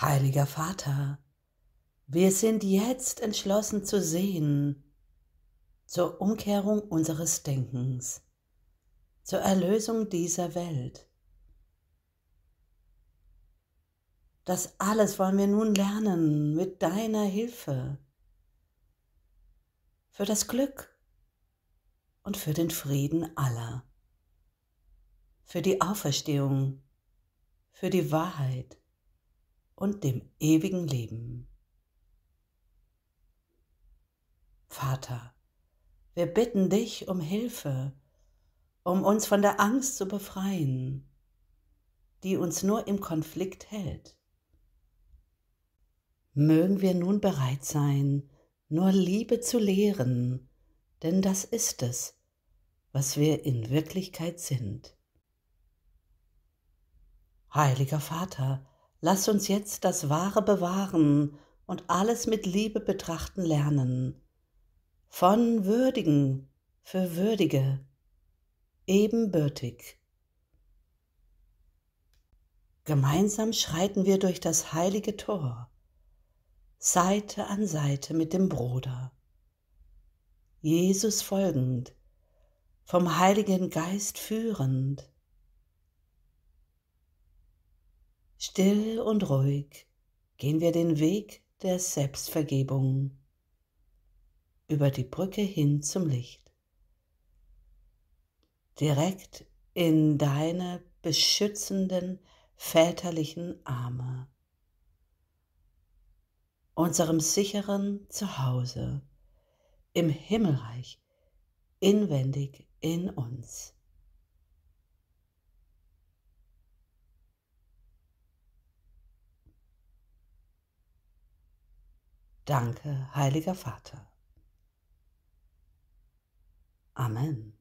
Heiliger Vater, wir sind jetzt entschlossen zu sehen, zur Umkehrung unseres Denkens, zur Erlösung dieser Welt. Das alles wollen wir nun lernen mit deiner Hilfe für das Glück und für den Frieden aller, für die Auferstehung, für die Wahrheit und dem ewigen Leben. Vater, wir bitten dich um Hilfe, um uns von der Angst zu befreien, die uns nur im Konflikt hält. Mögen wir nun bereit sein, nur Liebe zu lehren, denn das ist es, was wir in Wirklichkeit sind. Heiliger Vater, Lass uns jetzt das Wahre bewahren und alles mit Liebe betrachten lernen. Von Würdigen für Würdige, ebenbürtig. Gemeinsam schreiten wir durch das heilige Tor, Seite an Seite mit dem Bruder. Jesus folgend, vom Heiligen Geist führend, Still und ruhig gehen wir den Weg der Selbstvergebung über die Brücke hin zum Licht. Direkt in deine beschützenden väterlichen Arme, unserem sicheren Zuhause im Himmelreich, inwendig in uns. Danke, heiliger Vater. Amen.